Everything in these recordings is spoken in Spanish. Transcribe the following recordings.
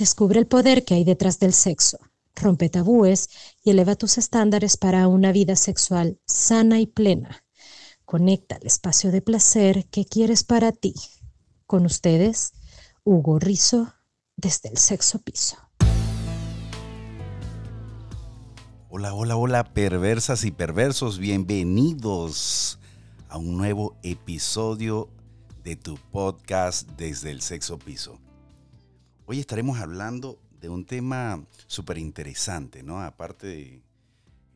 Descubre el poder que hay detrás del sexo, rompe tabúes y eleva tus estándares para una vida sexual sana y plena. Conecta el espacio de placer que quieres para ti. Con ustedes, Hugo Rizo, desde el sexo piso. Hola, hola, hola, perversas y perversos, bienvenidos a un nuevo episodio de tu podcast desde el sexo piso. Hoy estaremos hablando de un tema súper interesante, ¿no? Aparte de,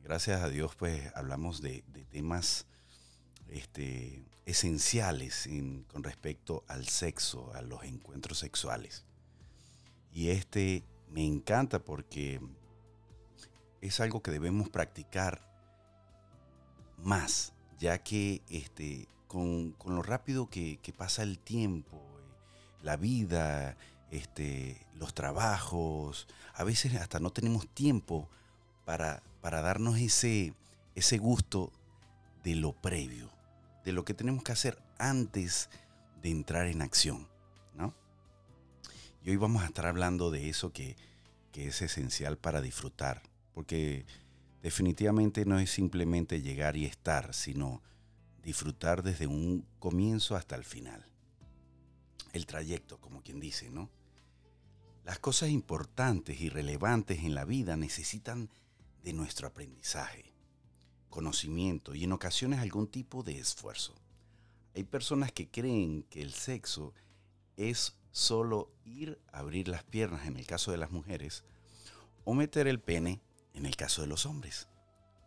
gracias a Dios, pues hablamos de, temas este, esenciales con respecto al sexo, a los encuentros sexuales. Y este me encanta porque es algo que debemos practicar más, ya que este, con, lo rápido que, pasa el tiempo, eh, la vida, este, los trabajos, a veces hasta no tenemos tiempo para, para darnos ese, ese gusto de lo previo, de lo que tenemos que hacer antes de entrar en acción. ¿no? Y hoy vamos a estar hablando de eso que, que es esencial para disfrutar porque definitivamente no es simplemente llegar y estar, sino disfrutar desde un comienzo hasta el final. El trayecto, como quien dice, ¿no? Las cosas importantes y relevantes en la vida necesitan de nuestro aprendizaje, conocimiento y en ocasiones algún tipo de esfuerzo. Hay personas que creen que el sexo es solo ir a abrir las piernas en el caso de las mujeres o meter el pene en el caso de los hombres.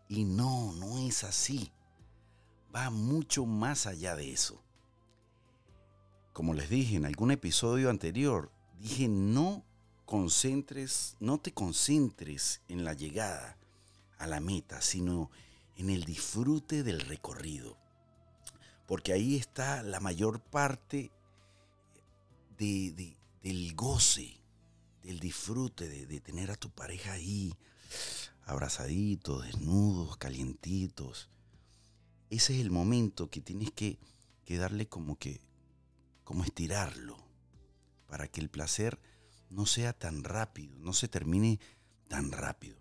Y no, no es así. Va mucho más allá de eso. Como les dije en algún episodio anterior, dije no concentres, no te concentres en la llegada a la meta, sino en el disfrute del recorrido. Porque ahí está la mayor parte del goce, del disfrute de, de tener a tu pareja ahí, abrazaditos, desnudos, calientitos. Ese es el momento que tienes que, que darle como que, como estirarlo, para que el placer no sea tan rápido, no se termine tan rápido.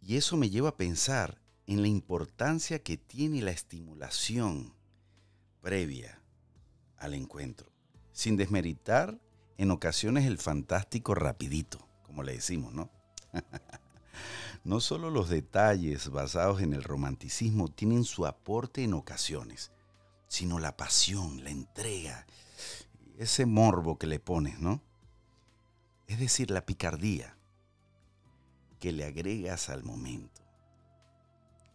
Y eso me lleva a pensar en la importancia que tiene la estimulación previa al encuentro, sin desmeritar en ocasiones el fantástico rapidito como le decimos, ¿no? no solo los detalles basados en el romanticismo tienen su aporte en ocasiones, sino la pasión, la entrega, ese morbo que le pones, ¿no? Es decir, la picardía que le agregas al momento.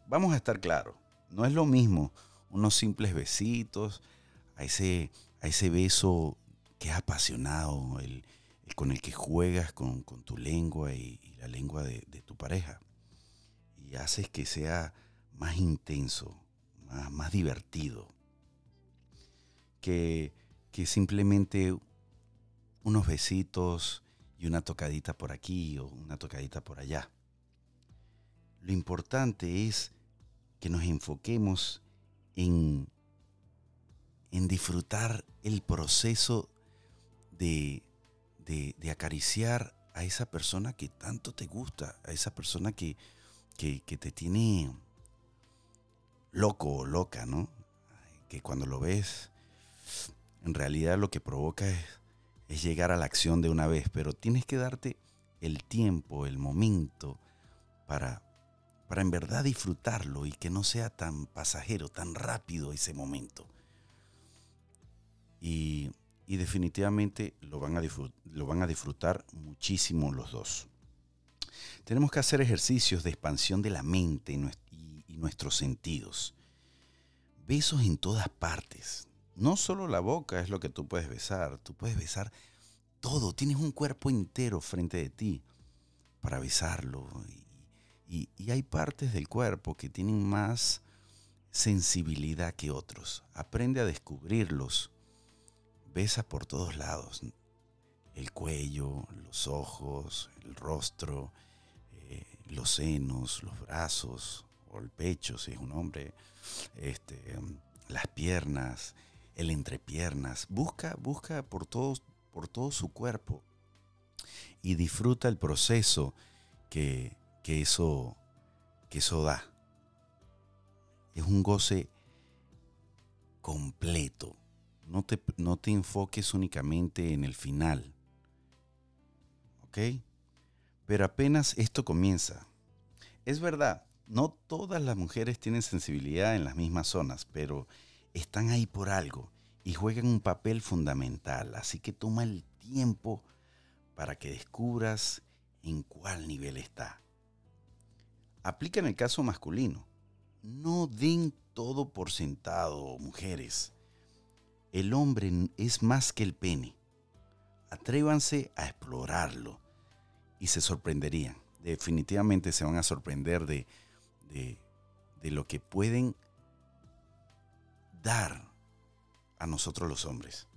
Vamos a estar claros, no es lo mismo unos simples besitos, a ese, a ese beso que es apasionado, el, con el que juegas con, tu lengua y, la lengua de, tu pareja. Y haces que sea más intenso, más, divertido. Que, que simplemente unos besitos y una tocadita por aquí o una tocadita por allá. Lo importante es que nos enfoquemos en, en disfrutar el proceso de, de, acariciar a esa persona que tanto te gusta, a esa persona que, que, te tiene loco o loca, ¿no? Que cuando lo ves, en realidad lo que provoca es, llegar a la acción de una vez, pero tienes que darte el tiempo, el momento para, para en verdad disfrutarlo y que no sea tan pasajero, tan rápido ese momento. Y y definitivamente lo van, a lo van a disfrutar muchísimo los dos. Tenemos que hacer ejercicios de expansión de la mente y nuestros sentidos. Besos en todas partes. No solo la boca es lo que tú puedes besar, tú puedes besar todo. Tienes un cuerpo entero frente de ti para besarlo. Y, hay partes del cuerpo que tienen más sensibilidad que otros. Aprende a descubrirlos besa por todos lados. El cuello, los ojos, el rostro, eh, los senos, los brazos, o el pecho si es un hombre, este, las piernas, el entrepiernas. Busca, busca por todos, por todo su cuerpo y disfruta el proceso que, eso, que eso da. Es un goce completo. No te, no te enfoques únicamente en el final. ¿Ok? Pero apenas esto comienza. Es verdad, no todas las mujeres tienen sensibilidad en las mismas zonas, pero están ahí por algo y juegan un papel fundamental. Así que toma el tiempo para que descubras en cuál nivel está. Aplica en el caso masculino. No den todo por sentado, mujeres. El hombre es más que el pene. Atrévanse a explorarlo y se sorprenderían. Definitivamente se van a sorprender de, de, lo que pueden a nosotros los hombres.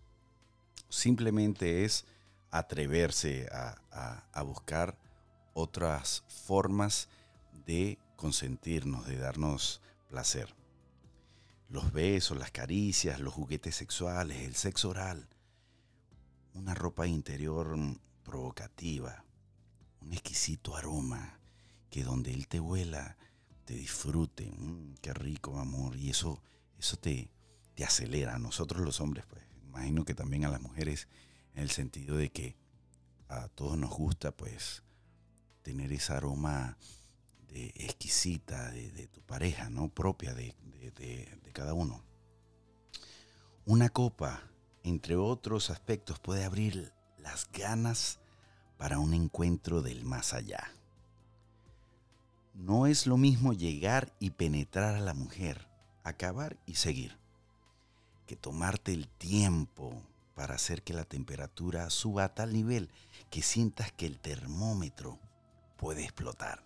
Simplemente es atreverse a, buscar otras formas de consentirnos, de darnos placer. Los besos, las caricias, los juguetes sexuales, el sexo oral, una ropa interior provocativa, un exquisito aroma que donde él te vuela, te disfrute. Mm, qué rico, amor. Y eso, eso te, te acelera. A nosotros los hombres, pues, imagino que también a las mujeres, en el sentido de que a todos nos gusta, pues, tener esa aroma de exquisita de, tu pareja, ¿no? Propia de, de cada uno. Una copa, entre otros aspectos, puede abrir las ganas para un encuentro del más allá. No es lo mismo llegar y penetrar a la mujer, acabar y seguir, que tomarte el tiempo para hacer que la temperatura suba a tal nivel que sientas que el termómetro puede explotar.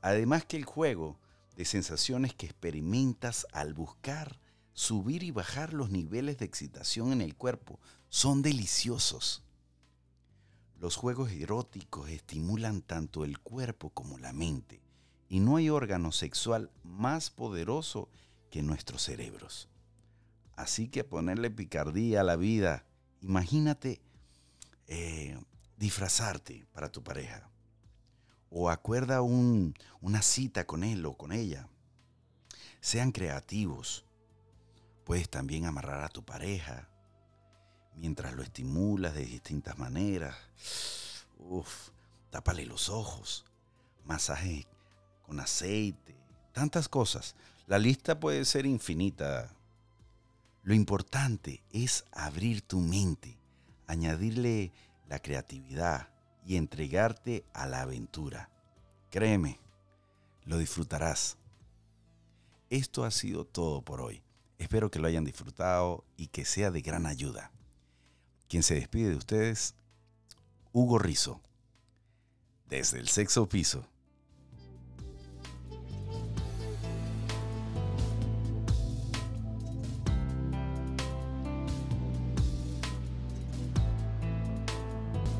Además que el juego de sensaciones que experimentas al buscar subir y bajar los niveles de excitación en el cuerpo son deliciosos. Los juegos eróticos estimulan tanto el cuerpo como la mente, y no hay órgano sexual más poderoso que nuestros cerebros. Así que ponerle picardía a la vida, imagínate eh, disfrazarte para tu pareja. O acuerda una cita con él o con ella. Sean creativos. Puedes también amarrar a tu pareja, mientras lo estimulas de distintas maneras. Uf, tápale los ojos, masaje con aceite, tantas cosas. La lista puede ser infinita. Lo importante es abrir tu mente, añadirle la creatividad y entregarte a la aventura. Créeme, lo disfrutarás. Esto ha sido todo por hoy. Espero que lo hayan disfrutado y que sea de gran ayuda. Quien se despide de ustedes, Hugo Rizo, desde el sexo piso.